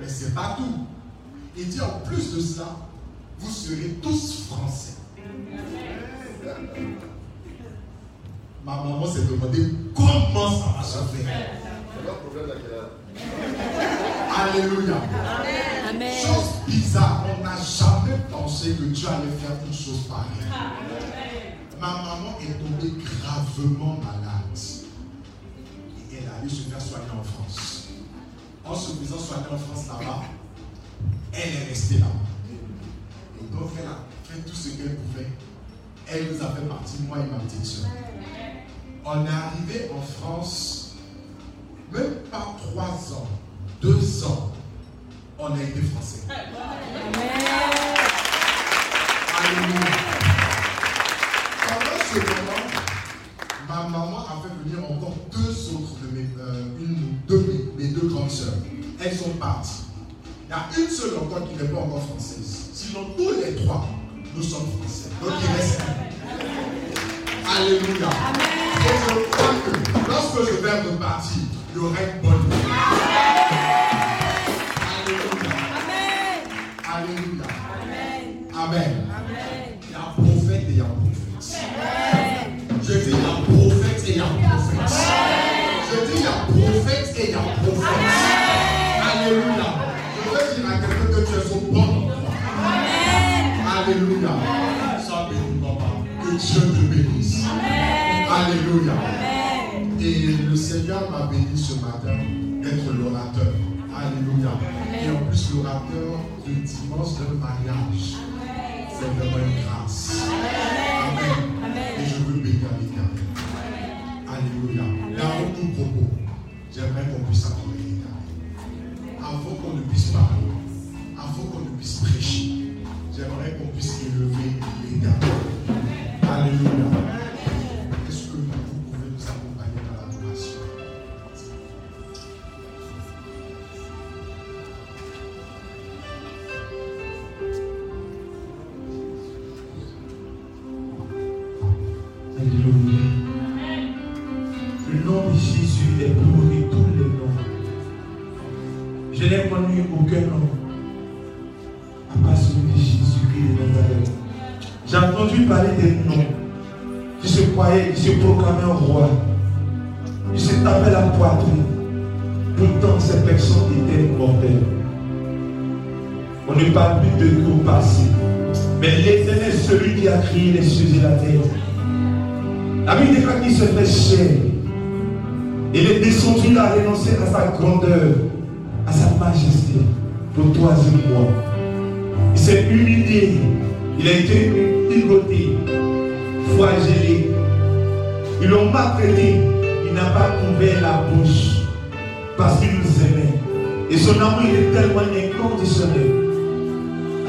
Mais ce n'est pas tout. Il dit en plus de ça, vous serez tous français. Ma maman s'est demandé comment ça va se faire. Alléluia. Amen. Chose bizarre, on n'a jamais pensé que Dieu allait faire une chose pareille. Ma maman est tombée gravement malade. Et elle est allée se faire soigner en France. En se faisant soigner en France là-bas, elle est restée là. Et donc elle a fait tout ce qu'elle pouvait. Elle nous a fait partie, moi et ma petite soeur. On est arrivé en France, même pas trois ans, deux ans, on a été français. Alléluia. Pendant ce moment, ma maman a Elles sont parties. Il y a une seule encore qui n'est pas encore française. Sinon, tous les trois, nous sommes français. Donc il reste un. Alléluia. Et je crois que lorsque je vais repartir, il y aura une bonne. Alléluia. Alléluia. Amen. Il y a un prophète et il y a un prophète. Je dis il y a un prophète et il y a un prophète. Je dis il y a un prophète et il y a un prophète. Alléluia. Sois béni, papa. Que Dieu te bénisse. Alléluia. Et le Seigneur m'a béni ce matin d'être l'orateur. Alléluia. Et en plus, l'orateur du dimanche d'un mariage. C'est vraiment une grâce. Amen. Et je veux bénir l'éternel. Alléluia. Avant tout propos, j'aimerais qu'on puisse adorer l'éternel. Avant qu'on ne puisse parler, avant qu'on ne puisse prêcher, j'aimerais qu'on puisse élever l'éternel. Parle plus de passé. Mais l'éternel, celui qui a créé les cieux et la terre. La Bible déclare qu'il se fait chair. Il est descendu, il a renoncé à sa grandeur, à sa majesté, pour toi et moi. Il s'est humilié. Il a été ligoté, flagellé. Ils l'ont maltraité. Il n'a pas ouvert la bouche parce qu'il nous aimait. Et son amour il est tellement inconditionnel.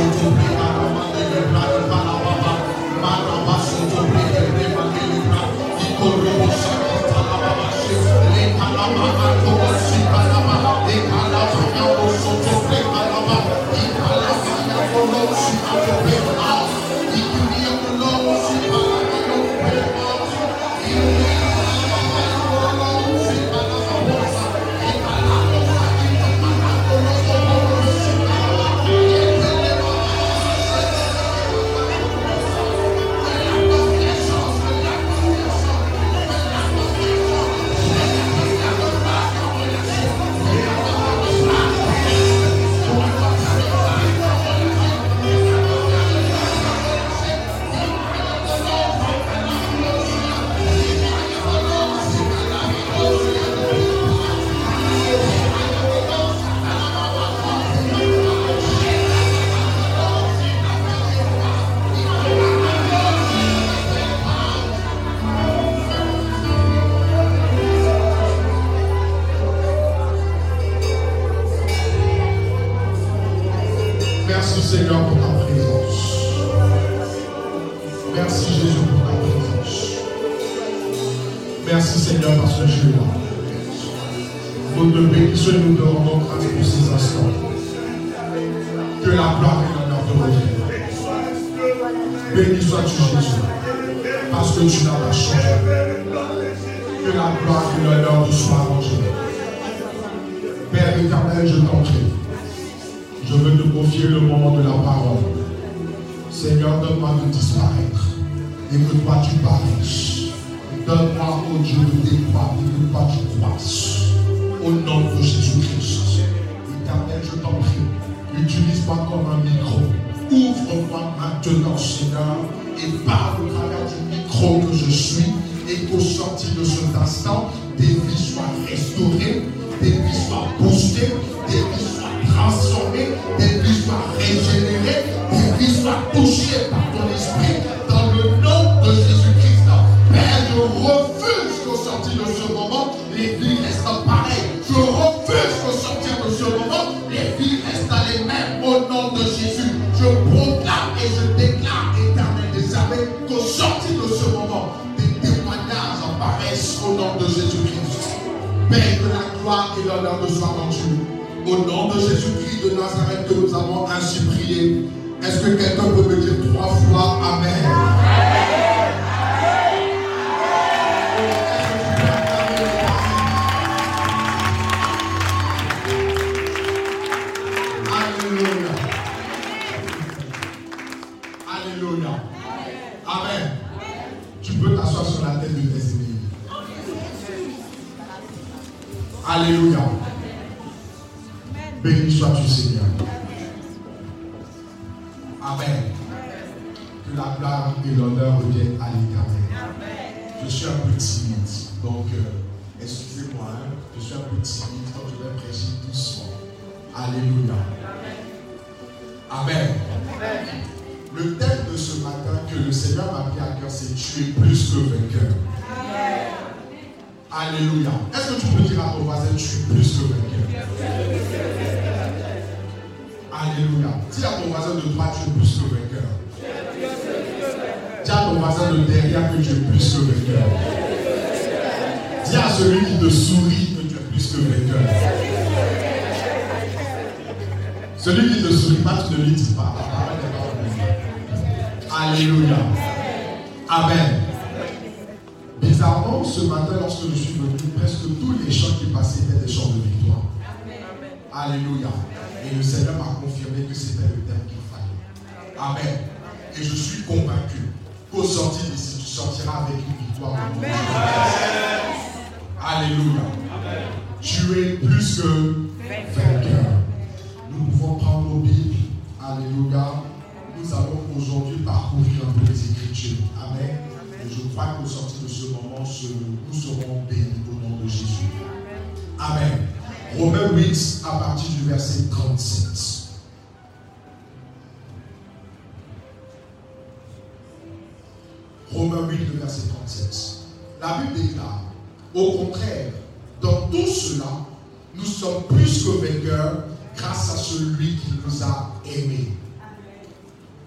to you. Je veux te confier le moment de la parole. Seigneur, donne-moi de disparaître et que toi tu parles. Donne-moi, oh Dieu, de départ et que toi tu croisses. Au nom de Jésus-Christ. Éternel, je t'en prie, utilise-moi comme un micro. Ouvre-moi maintenant, Seigneur, et parle au travers du micro que je suis et qu'au sortir de cet instant, des vies soient restaurées, des vies soient boostées, des vies soient transformées pardonné, des vies soient régénérées, des vies soient touchées par ton esprit dans le nom de Jésus-Christ. Père, je refuse qu'au sortir de ce moment, les vies restent pareilles. Je refuse qu'au sortir de ce moment, les vies restent les mêmes au nom de Jésus. Je proclame et je déclare, éternel des armées, qu'au sortir de ce moment, des témoignages apparaissent au nom de Jésus-Christ. Père, que la gloire et l'honneur de soient rendus. Au nom de Jésus-Christ de Nazareth que nous avons ainsi prié. Est-ce que quelqu'un peut me dire trois fois Amen? Tu es plus que vainqueur. Alléluia. Est-ce que tu peux dire à ton voisin, tu es plus que vainqueur? Alléluia. Dis à ton voisin de droite, tu es plus que vainqueur. Dis à ton voisin de derrière que tu es plus que vainqueur. Dis à celui qui te sourit que tu es plus que vainqueur. Celui qui ne te sourit pas, tu ne lui dis pas. Alléluia. Amen. Bizarrement, ce matin, lorsque je suis venu, presque tous les chants qui passaient étaient des chants de victoire. Alléluia. Et le Seigneur m'a confirmé que c'était le thème qu'il fallait. Amen. Et je suis convaincu qu'au sortir d'ici, tu sortiras avec une victoire. Alléluia. Tu es plus que vainqueur. Nous pouvons prendre nos Bibles. Alléluia. Nous allons aujourd'hui parcourir un peu les Écritures. Amen. Et je crois qu'au sortir de ce moment, nous serons bénis au nom de Jésus. Amen. Romains 8 à partir du verset 37. Romains 8, le verset 37. La Bible déclare, au contraire, dans tout cela, nous sommes plus que vainqueurs grâce à celui qui nous a aimés.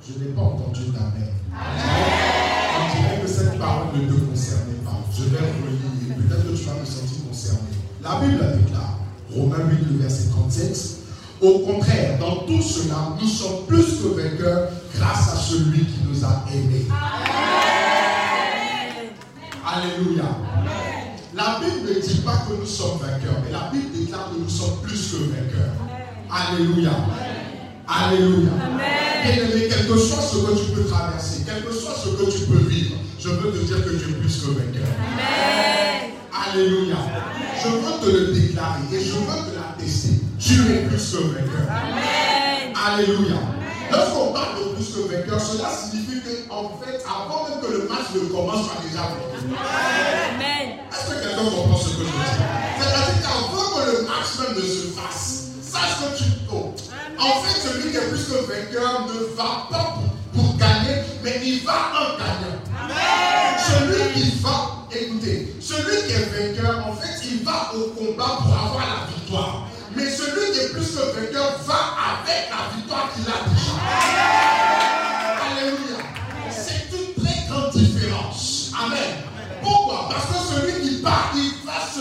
Je n'ai pas entendu d'amen. On dirait que cette parole ne te concernait pas. Je vais relire. Peut-être que tu vas te sentir concerné. La Bible déclare, Romains 8, le verset 37. Au contraire, dans tout cela, nous sommes plus que vainqueurs grâce à celui qui nous a aimés. Alléluia. La Bible ne dit pas que nous sommes vainqueurs, mais la Bible déclare que nous sommes plus que vainqueurs. Alléluia. Alléluia. Bien-aimé, quel que soit ce que tu peux traverser, quel que soit ce que tu peux vivre, je veux te dire que tu es plus que vainqueur. Alléluia. Je veux te le déclarer et je veux te l'attester. Tu es plus que vainqueur. Alléluia. Lorsqu'on parle de plus que vainqueur, cela signifie qu'en fait, avant même que le match ne commence, tu as déjà vaincu. Est-ce que quelqu'un comprend ce que je dis? C'est-à-dire qu'avant que le match même ne se fasse, sache que tu. En fait, celui qui est plus que vainqueur ne va pas pour, pour gagner, mais il va en gagnant. Celui qui va, écoutez, celui qui est vainqueur, en fait, il va au combat pour avoir la victoire. Mais celui qui est plus que vainqueur va avec la victoire qu'il a déjà. Alléluia. C'est une très grande différence. Amen. Pourquoi? Parce que celui qui part, il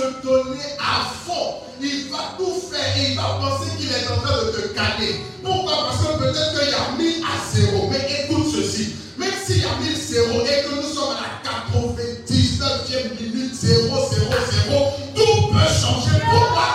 se donner à fond. Il va tout faire et il va penser qu'il est en train de te gagner. Pourquoi? Parce que peut-être qu'il y a 1000 à 0. Mais écoute ceci. Même s'il y a 1000 0 et que nous sommes à la 99e minute 0, 0, 0, tout peut changer. Pourquoi?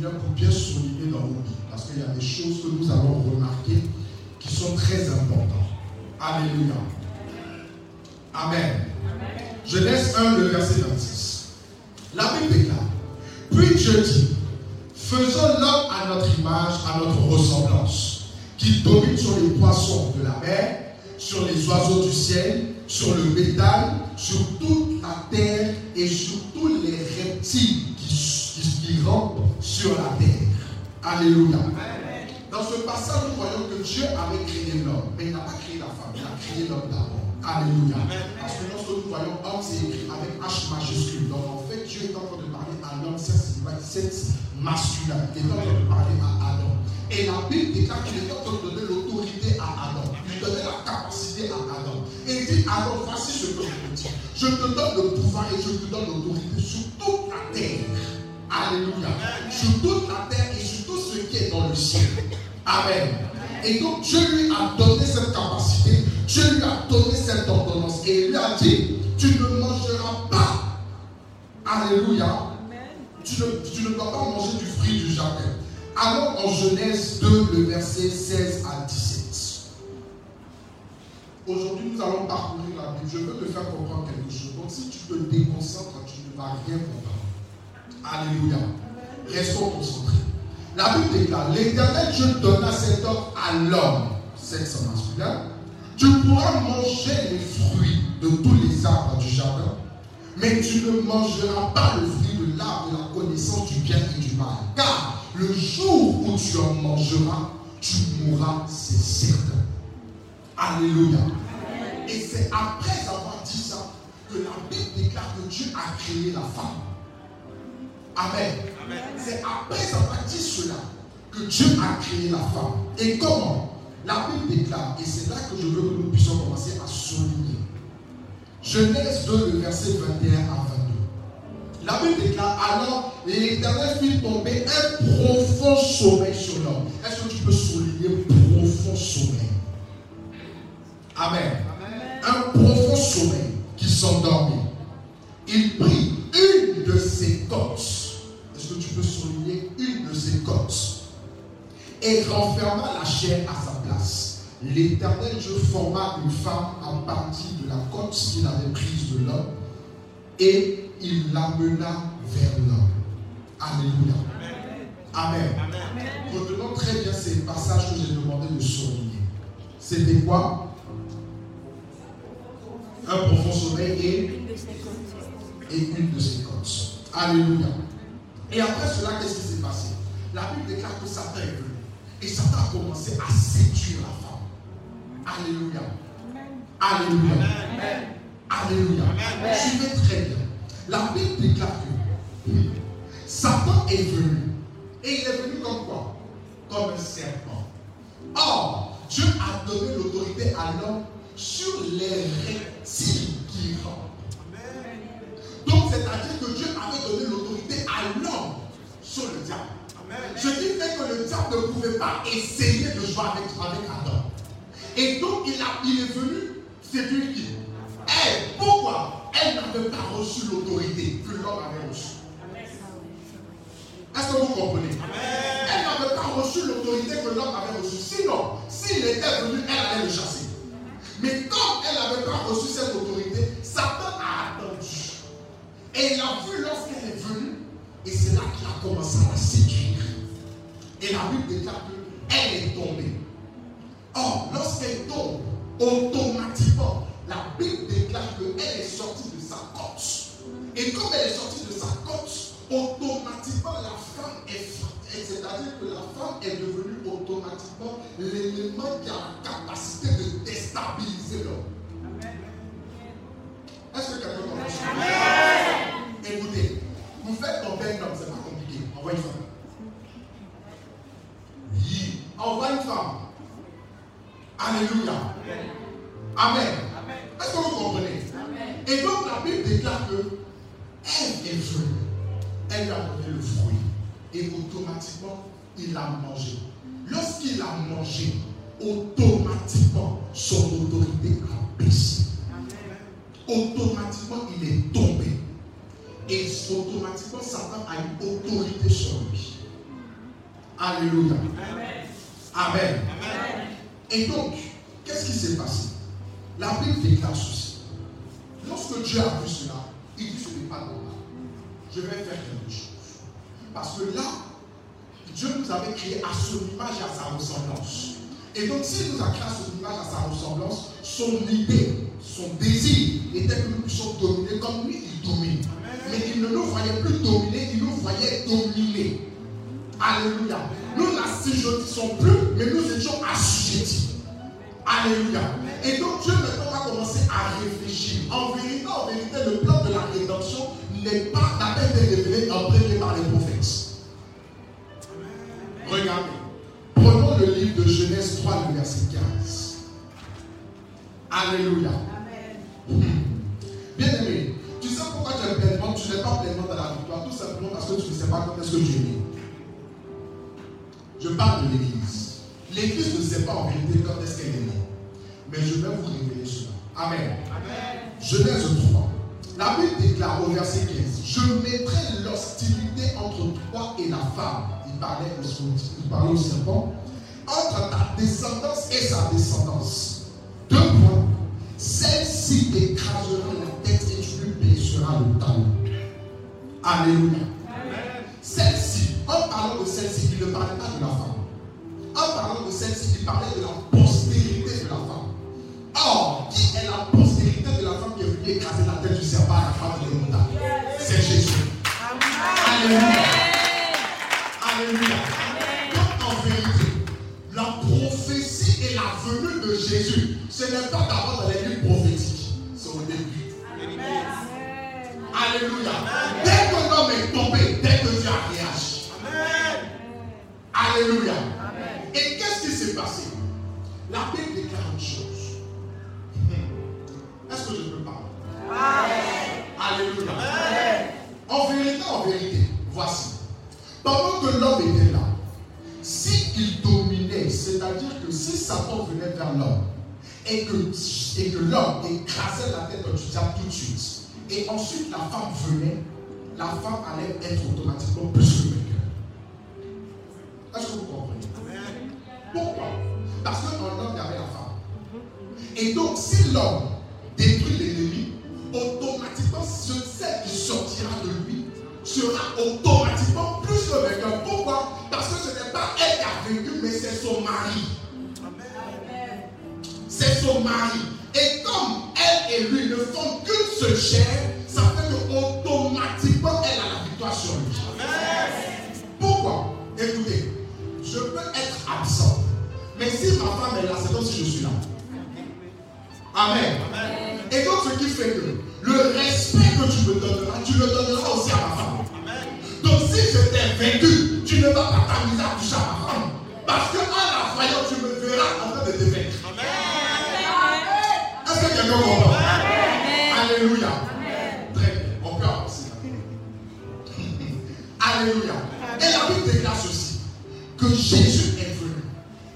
Souvenirs pour bien souligner dans vos vies. Parce qu'il y a des choses que Alléluia. Dans ce passage, nous voyons que Dieu avait créé l'homme, mais il n'a pas créé la femme, il a créé l'homme d'abord. Alléluia. Et donc Dieu lui a donné cette capacité, Dieu lui a donné cette ordonnance et il lui a dit, tu ne mangeras pas. Alléluia. Tu ne, tu ne dois pas manger du fruit du jardin. Alors en Genèse 2, le verset 16 à 17. Aujourd'hui, nous allons parcourir la Bible. Je veux te faire comprendre quelque chose. Donc, si tu te déconcentres, tu ne vas rien comprendre. Alléluia. Restons concentrés. La Bible déclare, l'éternel Dieu donna cet ordre à l'homme, sexe masculin, tu pourras manger les fruits de tous les arbres du jardin, mais tu ne mangeras pas le fruit de l'arbre de la connaissance du bien et du mal. Car le jour où tu en mangeras, tu mourras, c'est certain. Alléluia. Et c'est après avoir dit ça que la Bible déclare que Dieu a créé la femme. Amen. C'est après avoir dit cela que Dieu a créé la femme. Et comment? La Bible déclare, et c'est là que je veux que nous puissions commencer à souligner. Genèse 2, le verset 21 à 22. La Bible déclare alors l'Éternel fit tomber un profond sommeil sur l'homme. Est-ce que tu peux souligner profond sommeil? Amen. Un profond sommeil qui s'endormit. Il prit une de ses que tu peux souligner une de ses côtes et renferma la chair à sa place. L'éternel Dieu forma une femme à partir de la côte qu'il avait prise de l'homme et il l'amena vers l'homme. Alléluia. Amen. Retenons très bien ces passages que j'ai demandé de souligner. C'était quoi? Un profond sommeil et, et une de ses côtes. Alléluia. Et après cela, qu'est-ce qui s'est passé? La Bible déclare que Satan est venu. Et Satan a commencé à séduire la femme. Alléluia. Alléluia. Alléluia. Suivez très bien. La Bible déclare que Satan est venu. Et il est venu comme quoi? Comme un serpent. Or, Dieu a donné l'autorité à l'homme sur les reptiles qui rentrent. C'est-à-dire que Dieu avait donné l'autorité à l'homme sur le diable. Ce qui fait que le diable ne pouvait pas essayer de jouer avec, avec Adam. Et donc, il, a, il est venu séduire qui Elle. Pourquoi Elle n'avait pas reçu l'autorité que l'homme avait reçue? Est-ce que vous comprenez? Elle n'avait pas reçu l'autorité que l'homme avait reçue. Sinon, s'il était venu, elle allait le chasser. Mais comme elle n'avait pas reçu cette autorité, Satan a attendu. Et il a vu lorsqu'elle est venue, et c'est là qu'il a commencé à la. Et la Bible déclare qu'elle est tombée. Or, lorsqu'elle tombe, automatiquement, la Bible déclare qu'elle est sortie de sa côte. Et comme elle est sortie de sa côte, automatiquement la femme est c'est-à-dire que la femme est devenue automatiquement l'élément qui a la capacité de déstabiliser l'homme. Est-ce que quelqu'un comprend? Écoutez, vous faites tomber un homme, c'est pas compliqué. Envoie une femme. Oui. Envoie une femme. Alléluia. Amen. Est-ce que vous comprenez? Et donc la Bible déclare que elle est venue. Elle lui a donné le fruit. Et automatiquement, il a mangé. Lorsqu'il a mangé, automatiquement, son autorité a baissé. automatiquement il est tombé. Et automatiquement Satan a une autorité sur lui. Alléluia. Amen. Et donc, qu'est-ce qui s'est passé? La Bible déclare ceci. Lorsque Dieu a vu cela, il dit ce n'est pas normal. Je vais faire quelque chose. Parce que là, Dieu nous avait créé à son image et à sa ressemblance. Et donc, s'il nous a créé à son image, et à sa ressemblance, son idée, son désir était que nous puissions dominer comme lui, il domine. Mais il ne nous voyait plus dominer, il nous voyait dominer. Alléluia. Nous n'assujettissons plus, mais nous étions assujettis. Alléluia. Et donc Dieu maintenant va commencer à réfléchir. En vérité, en vérité, le plan de la rédemption n'est pas peine de révélé en premier par les prophètes. Regardez. Prenons le livre de Genèse 3, le verset 15. Alléluia. Bien aimé, es pleinement, tu n'es pas pleinement dans la victoire, tout simplement parce que tu ne sais pas quand est-ce que tu es né. Je parle de l'Église. L'Église ne sait pas en vérité quand est-ce qu'elle est née. Mais je vais vous révéler cela. Amen. Amen. Genèse 3. La Bible déclare au verset 15 Je mettrai l'hostilité entre toi et la femme. Il parlait au, il parlait au serpent. Entre ta descendance et sa descendance. Deux points. Celle-ci t'écrasera la tête et tu lui blesseras le talon. Alléluia. Celle-ci, en parlant de celle-ci, il ne parlait pas de la femme. En parlant de celle-ci, il parlait de la postérité de la femme. Or, qui est la postérité de la femme qui est venue écraser la tête du serpent à la femme de montagnes? C'est Jésus. Alléluia. Alléluia. Donc, en vérité, la prophétie et la venue de Jésus, ce n'est pas d'abord dans les livres Alléluia. Dès que l'homme est tombé, dès que Dieu a réagi. Alléluia. Et qu'est-ce qui s'est passé? La Bible déclare une chose. Est-ce que je peux parler? Alléluia. En vérité, en vérité, voici. Pendant que l'homme était là, s'il dominait, c'est-à-dire que si Satan venait vers l'homme et que, et que l'homme écrasait la tête du diable tout de suite, et ensuite la femme venait, la femme allait être automatiquement plus le Est-ce que vous comprenez? Pourquoi? Parce que dans l'homme, il y avait la femme. Et donc, si l'homme détruit l'ennemi, automatiquement, celle qui sortira de lui sera automatiquement plus le vainqueur. Pourquoi? Parce que ce n'est pas elle qui a vaincu, mais c'est son mari. C'est son mari. Elle et lui ne font qu'une seule chair, ça fait que automatiquement elle a la victoire sur lui. Pourquoi? Écoutez, je peux être absent. Mais si ma femme est là, c'est comme si je suis là. Amen. Et donc, ce qui fait que le respect que tu me donneras, tu le donneras aussi à ma femme. Donc, si je t'ai vaincu, tu ne vas pas t'amuser à toucher à ma femme. Parce qu'en la voyant, tu me verras en train de te vaincre. Quelqu'un comprend Alléluia. Très bien. On peut avancer. Alléluia. Et la Bible déclare ceci que Jésus est venu.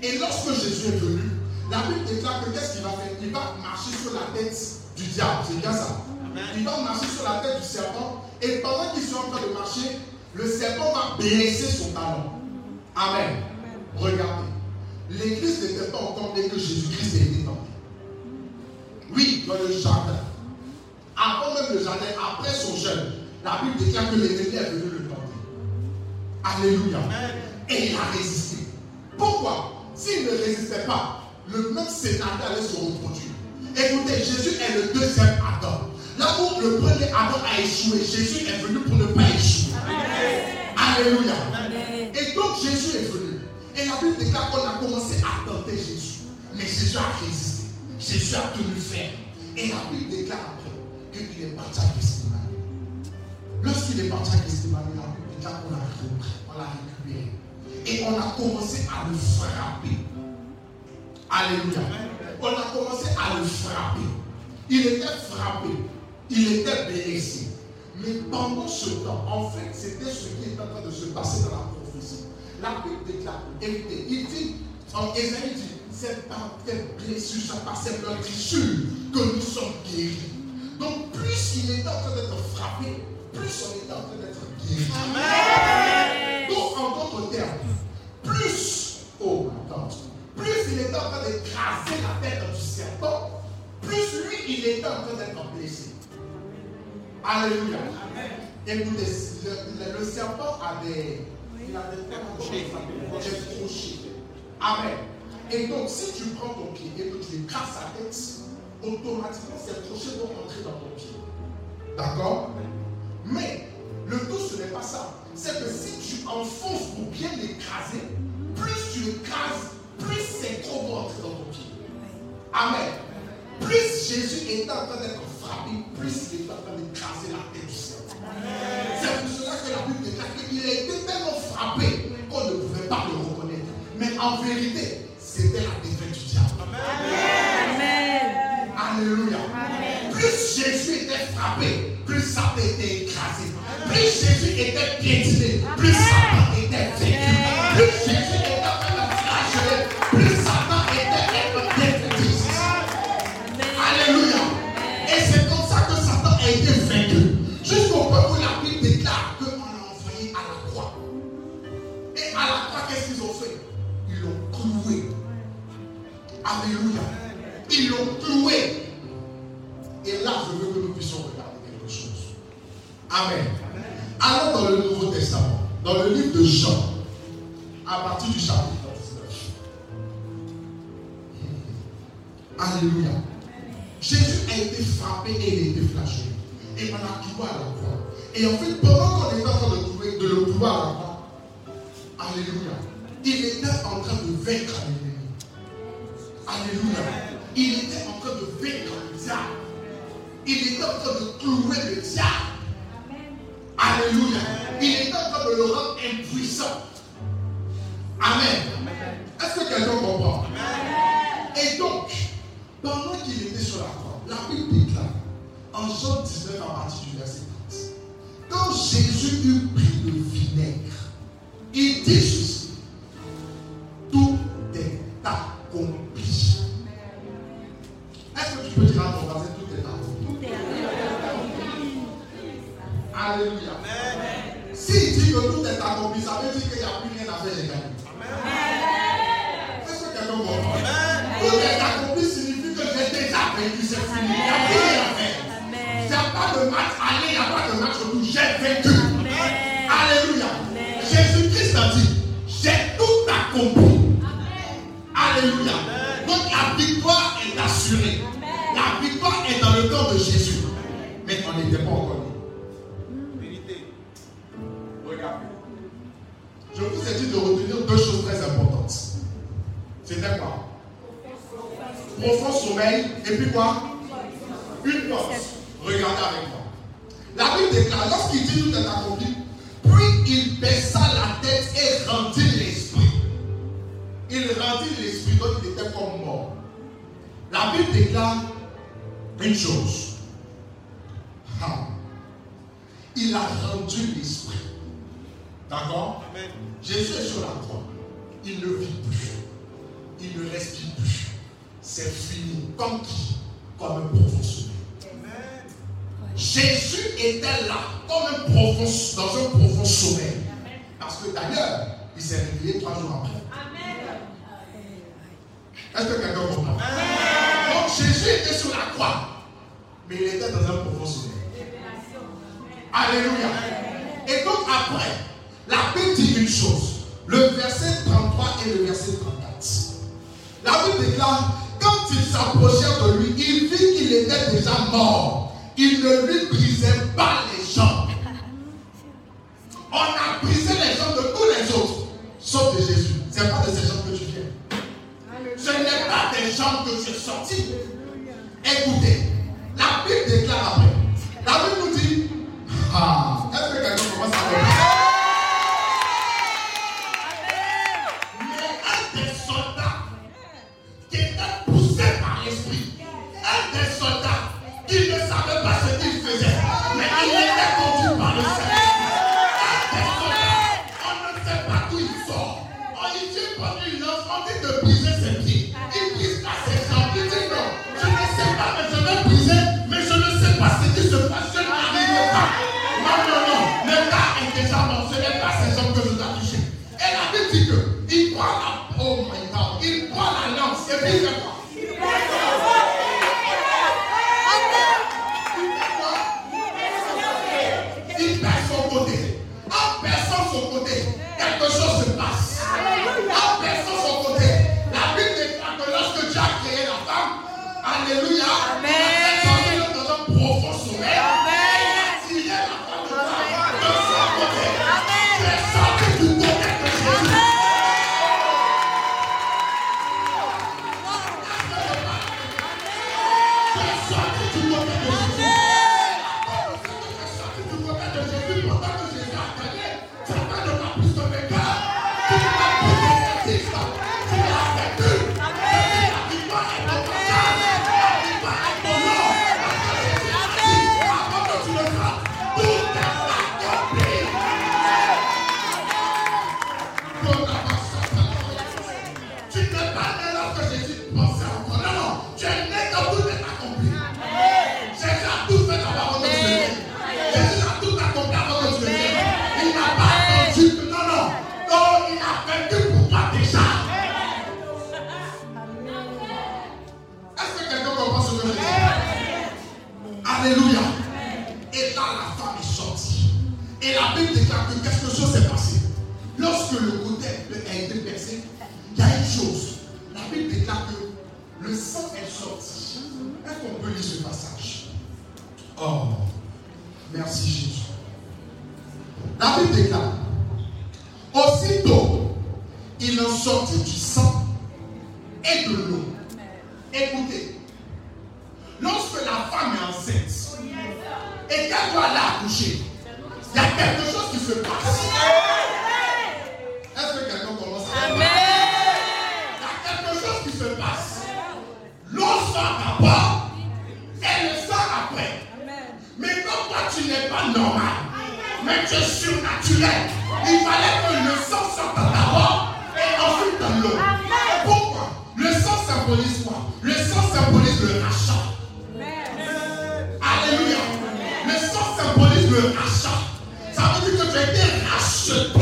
Et lorsque Jésus est venu, la Bible déclare que qu'est-ce qu'il va faire? Il va marcher sur la tête du diable. C'est bien ça. Il va marcher sur la tête du serpent. Et pendant qu'il est en train de marcher, le serpent va blesser son talon. Amen. Regardez. L'église n'était pas encore née que Jésus-Christ ait été tenté. Oui, dans le jardin. Avant même le jardin, après son jeûne, la Bible déclare que l'ennemi est venu le tenter. Alléluia. Et il a résisté. Pourquoi? S'il ne résistait pas, le même scénario allait se reproduire. Écoutez, Jésus est le deuxième Adam. Là où le premier Adam a échoué, Jésus est venu pour ne pas échouer. Alléluia. Et donc Jésus est venu. Et la Bible déclare qu'on a commencé à tenter Jésus. Mais Jésus a résisté. Jésus a tenu ferme. Et la Bible déclare après qu'il est parti à Gethsemane. Lorsqu'il est parti à Gethsemane, la Bible déclare qu'on l'a repris, on l'a récupéré. Et on a commencé à le frapper. Alléluia. On a commencé à le frapper. Il était frappé. Il était blessé. Mais pendant ce temps, en fait, c'était ce qui est en train de se passer dans la prophétie. La Bible déclare, il dit, en Ésaïe dit, c'est par tes blessures, c'est par cette meurtrissure que nous sommes guéris. Donc plus il était en train d'être frappé, plus on était en train d'être guéri. Amen. Donc en d'autres termes, plus, oh attends, plus il était en train d'écraser la tête du serpent, plus lui il était en train d'être blessé. Alléluia. Écoutez, le, le serpent a des, il a des, des crochets. Amen. Et donc, si tu prends ton pied et que tu écrases sa tête, automatiquement, ces crochets vont rentrer dans ton pied. D'accord? Mais le tout, ce n'est pas ça. C'est que si tu enfonces pour bien l'écraser, plus tu écrases, plus ces crocs vont rentrer dans ton pied. Amen. Plus Jésus est en train d'être frappé, plus il est en train d'écraser la tête du Seigneur. C'est pour cela que la Bible déclare qu'il a été tellement frappé qu'on ne pouvait pas le reconnaître. Mais en vérité, c'était la défaite du diable. Amen. Alléluia. Plus Jésus était frappé, plus Satan était écrasé. Plus Jésus était piétiné, plus Satan dans le livre de Jean, à partir du chapitre 19. Alléluia. Jésus a été frappé et il a été flagellé. Et on l'a cloué à la. Et en fait, pendant qu'on était en train de, clouer- de le clouer à la Alléluia, il était en train de vaincre l'ennemi. Alléluia. Il était en train de vaincre le diable. Il était en train de clouer le diable. Alléluia. Amen. Est-ce que quelqu'un comprend? Et donc, pendant qu'il était sur la croix, la Bible déclare en Jean 19 à partir du verset 30. Quand Jésus eut pris le vinaigre, il dit Jésus était là, comme un profond, dans un profond sommeil. Parce que d'ailleurs, il s'est réveillé trois jours après. Est-ce que quelqu'un comprend? Donc Jésus était sur la croix, mais il était dans un profond sommeil. Alléluia. Et donc après, la Bible dit une chose. Le verset 33 et le verset 34. La Bible déclare, quand ils s'approchèrent de lui, il vit qu'il était déjà mort. Il ne lui brisait pas les jambes. On a brisé les jambes de tous les autres, sauf de Jésus. Ce n'est pas de ces jambes que tu viens. Ce n'est pas des jambes que tu es sorti. Écoutez, la Bible déclare après. La Bible nous dit, ah, est-ce que quelqu'un commence à normal, mais tu es surnaturel. Il fallait que le sang sorte d'abord et ensuite dans l'eau. Pourquoi? Le sang symbolise quoi? Le sang symbolise le rachat. Alléluia. Le sang symbolise le rachat. Ça veut dire que tu as racheté.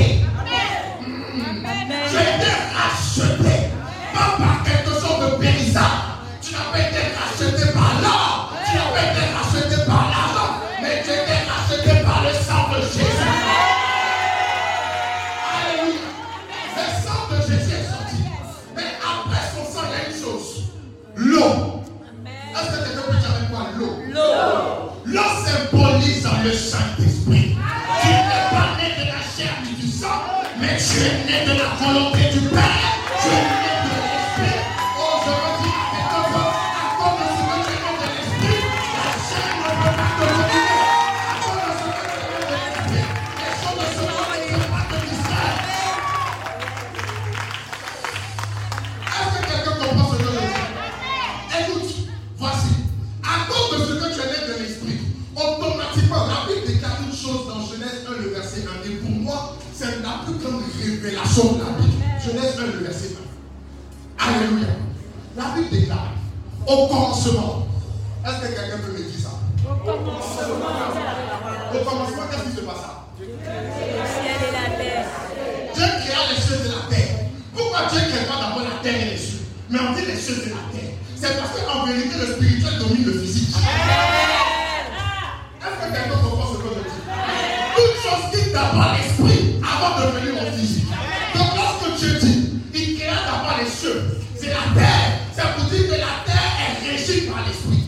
d'abord l'esprit avant de venir au physique. Donc lorsque Dieu dit, il créa d'abord les cieux, c'est la terre. Ça vous dit que la terre est régie par l'esprit.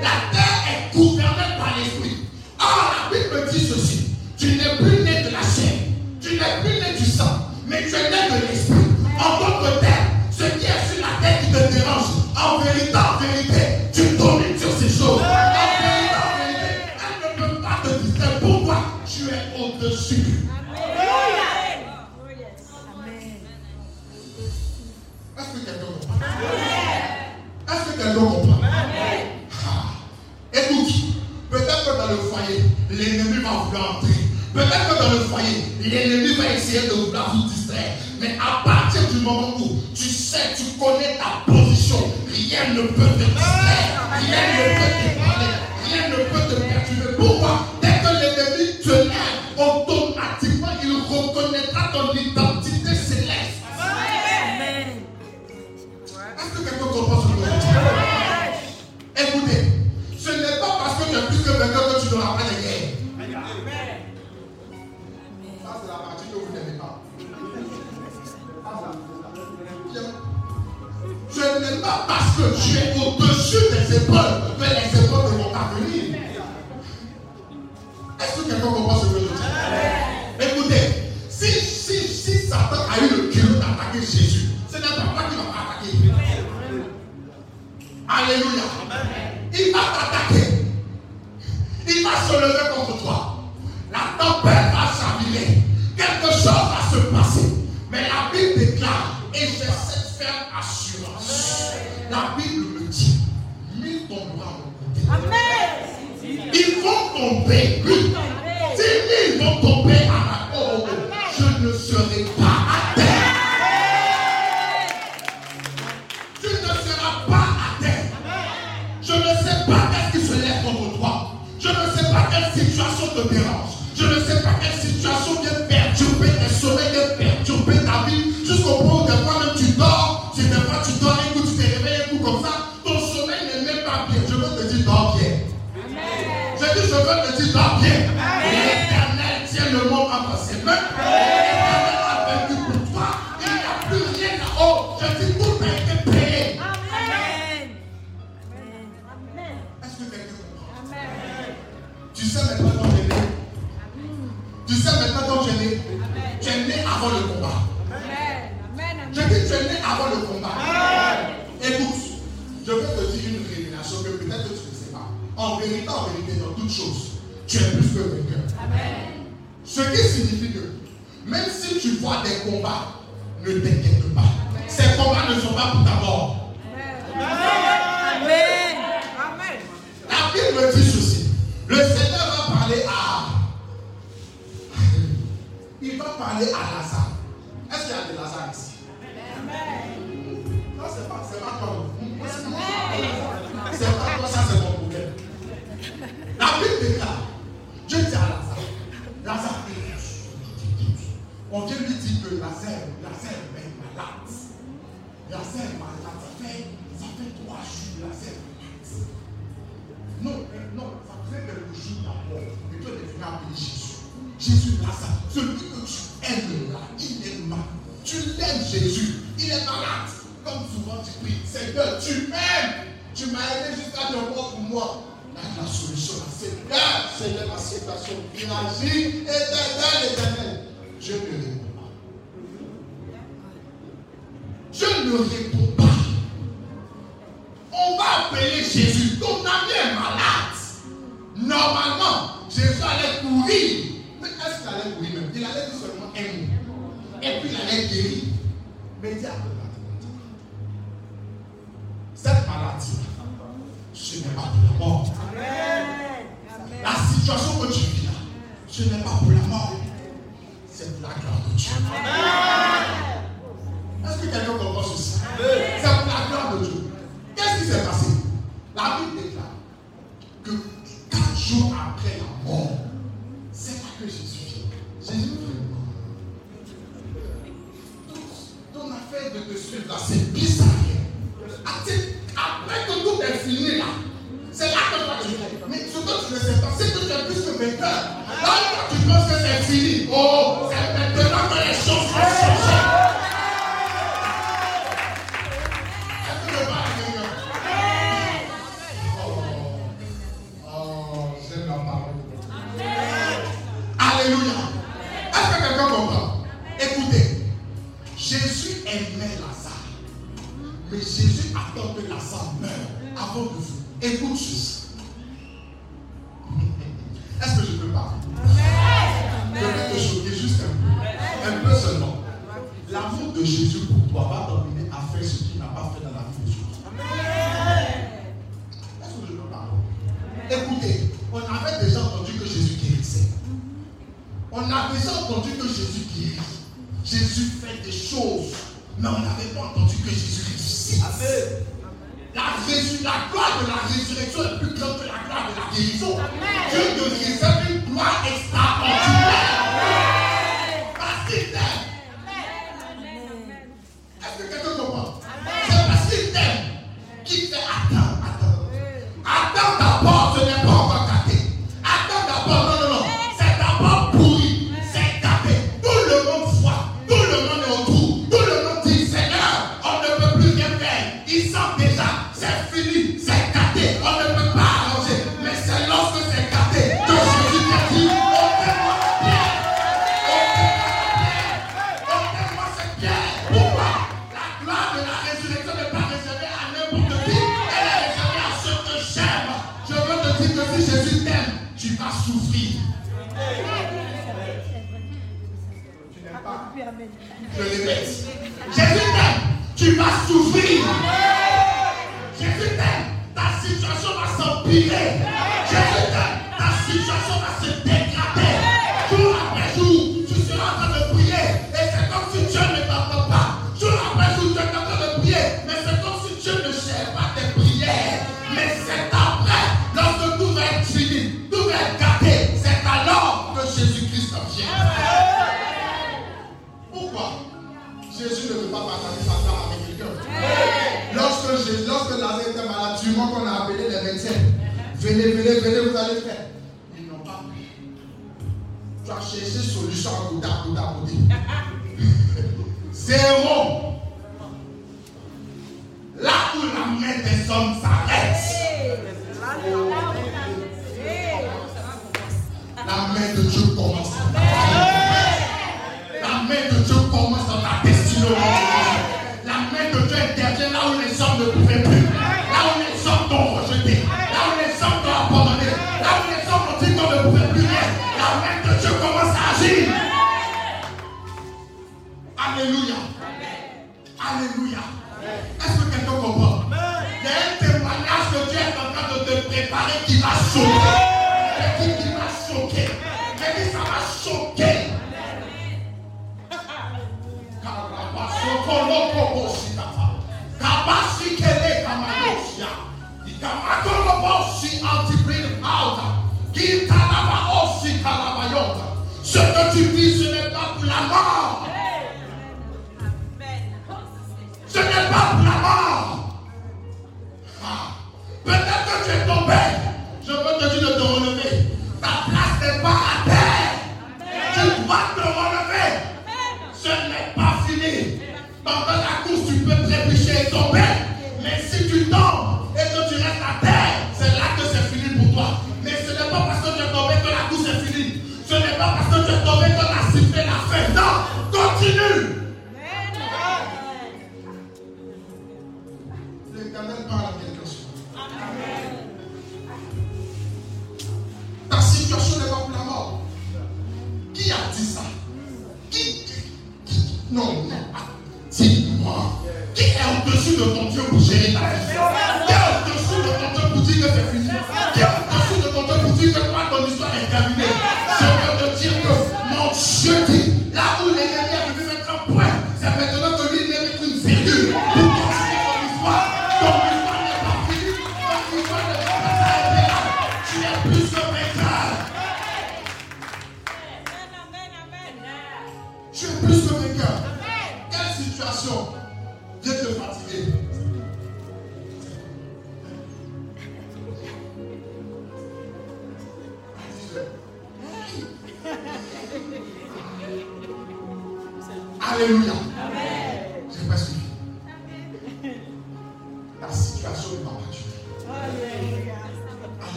La terre est gouvernée par l'esprit. Or, la Bible dit ceci. Tu n'es plus né de la chair. Tu n'es plus né du sang. Mais tu es né de l'esprit. En tant terre. l'ennemi va essayer de vous distraire. Mais à partir du moment où tu sais, tu connais ta position, rien ne peut Quelque chose va se passer. Mais la Bible déclare, et j'ai cette ferme assurance. La Bible me dit, mets ton bras de côté. Amen. Ils vont tomber. Oui. Si ils vont tomber à ma oh, je ne serai pas à terre. Tu ne seras pas à terre. Je ne sais pas qu'est-ce qui se lève contre toi. Je ne sais pas quelle situation te dérange. Lazare, Lazare est malade. Lazare est malade. Ça fait, ça fait trois jours, Lazare est malade. Non, euh, non, ça faisait quelques jours d'abord. Et toi, tu venu appeler Jésus. Jésus, Lazare, celui que tu aimes là, il est malade. Tu l'aimes, Jésus. Il est malade. Comme souvent tu pries, Seigneur, tu m'aimes. Tu m'as aidé jusqu'à te mort pour moi. La solution, là, c'est Seigneur, Seigneur, ma situation. Il agit, éternel, éternel. Je ne réponds pas. Je ne réponds pas. On va appeler Jésus. Ton ami est malade. Normalement, Jésus allait courir. Mais est-ce qu'il allait courir même? Il allait dire seulement un mot. Et puis il allait guérir. Mais dis à cette maladie, ce n'est pas pour la mort. La situation que tu vis là, ce n'est pas pour la mort. C'est pour la gloire de Dieu. Est-ce que quelqu'un comprend ceci? C'est pour la gloire de Dieu. Qu'est-ce qui s'est passé? La Bible déclare que quatre jours après la mort, c'est là que Jésus vient. Jésus vient. Ton- Ton affaire de te suivre là, c'est bizarre. Après que tout est fini là, c'est là que tu fais. Mais ce que tu ne sais pas, c'est que tu es plus que vainqueur. Là tu penses que c'est fini, oh, c'est maintenant que les choses vont aimait Lazare. Mais Jésus attend que Lazare meure avant de vous. Écoute ceci. Est-ce que je peux parler? Je vais te choquer juste un peu. Un peu seulement. L'amour de Jésus pour toi va t'emmener à faire ce qu'il n'a pas fait dans la vie de Jésus. Est-ce que je peux parler? Écoutez, on avait déjà entendu que Jésus guérissait. On a déjà entendu que Jésus guérit. Jésus fait des choses. Mais on n'avait pas entendu que Jésus ressuscite. La, résur- la gloire de la résurrection est plus grande que la gloire de la guérison. Dieu te réserve une gloire extraordinaire. Tu as cherché solution à côté, à côté, à côté. Zéro.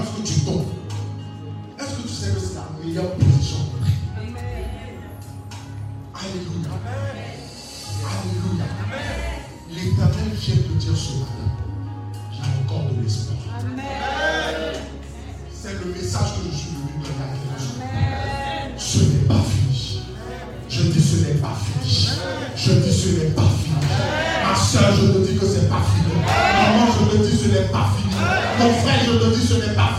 lorsque tu tombes, est-ce que tu sais que c'est la meilleure position Alléluia. Alléluia. L'éternel vient de dire ce matin, j'ai encore de l'espoir. C'est le message que je suis venu donner à. Ce n'est pas fini. Je dis ce n'est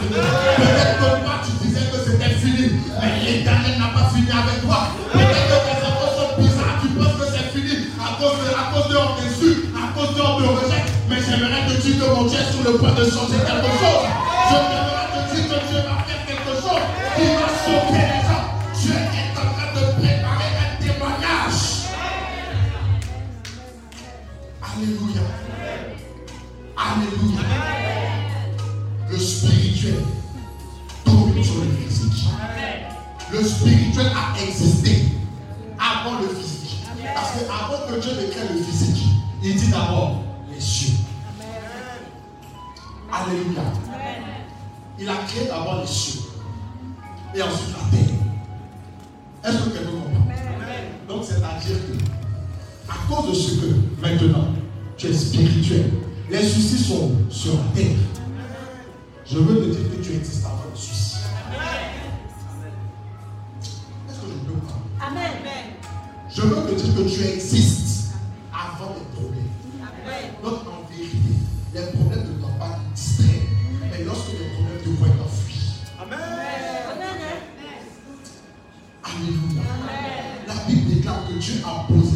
Peut-être que toi, tu disais que c'était fini, mais l'éternel n'a pas fini avec toi. Peut-être que tes enfants sont bizarres, tu penses que c'est fini à cause de, à de à cause de on te rejette. Mais j'aimerais que tu te montres sur le point de changer quelque chose. Bible déclare que Dieu a posé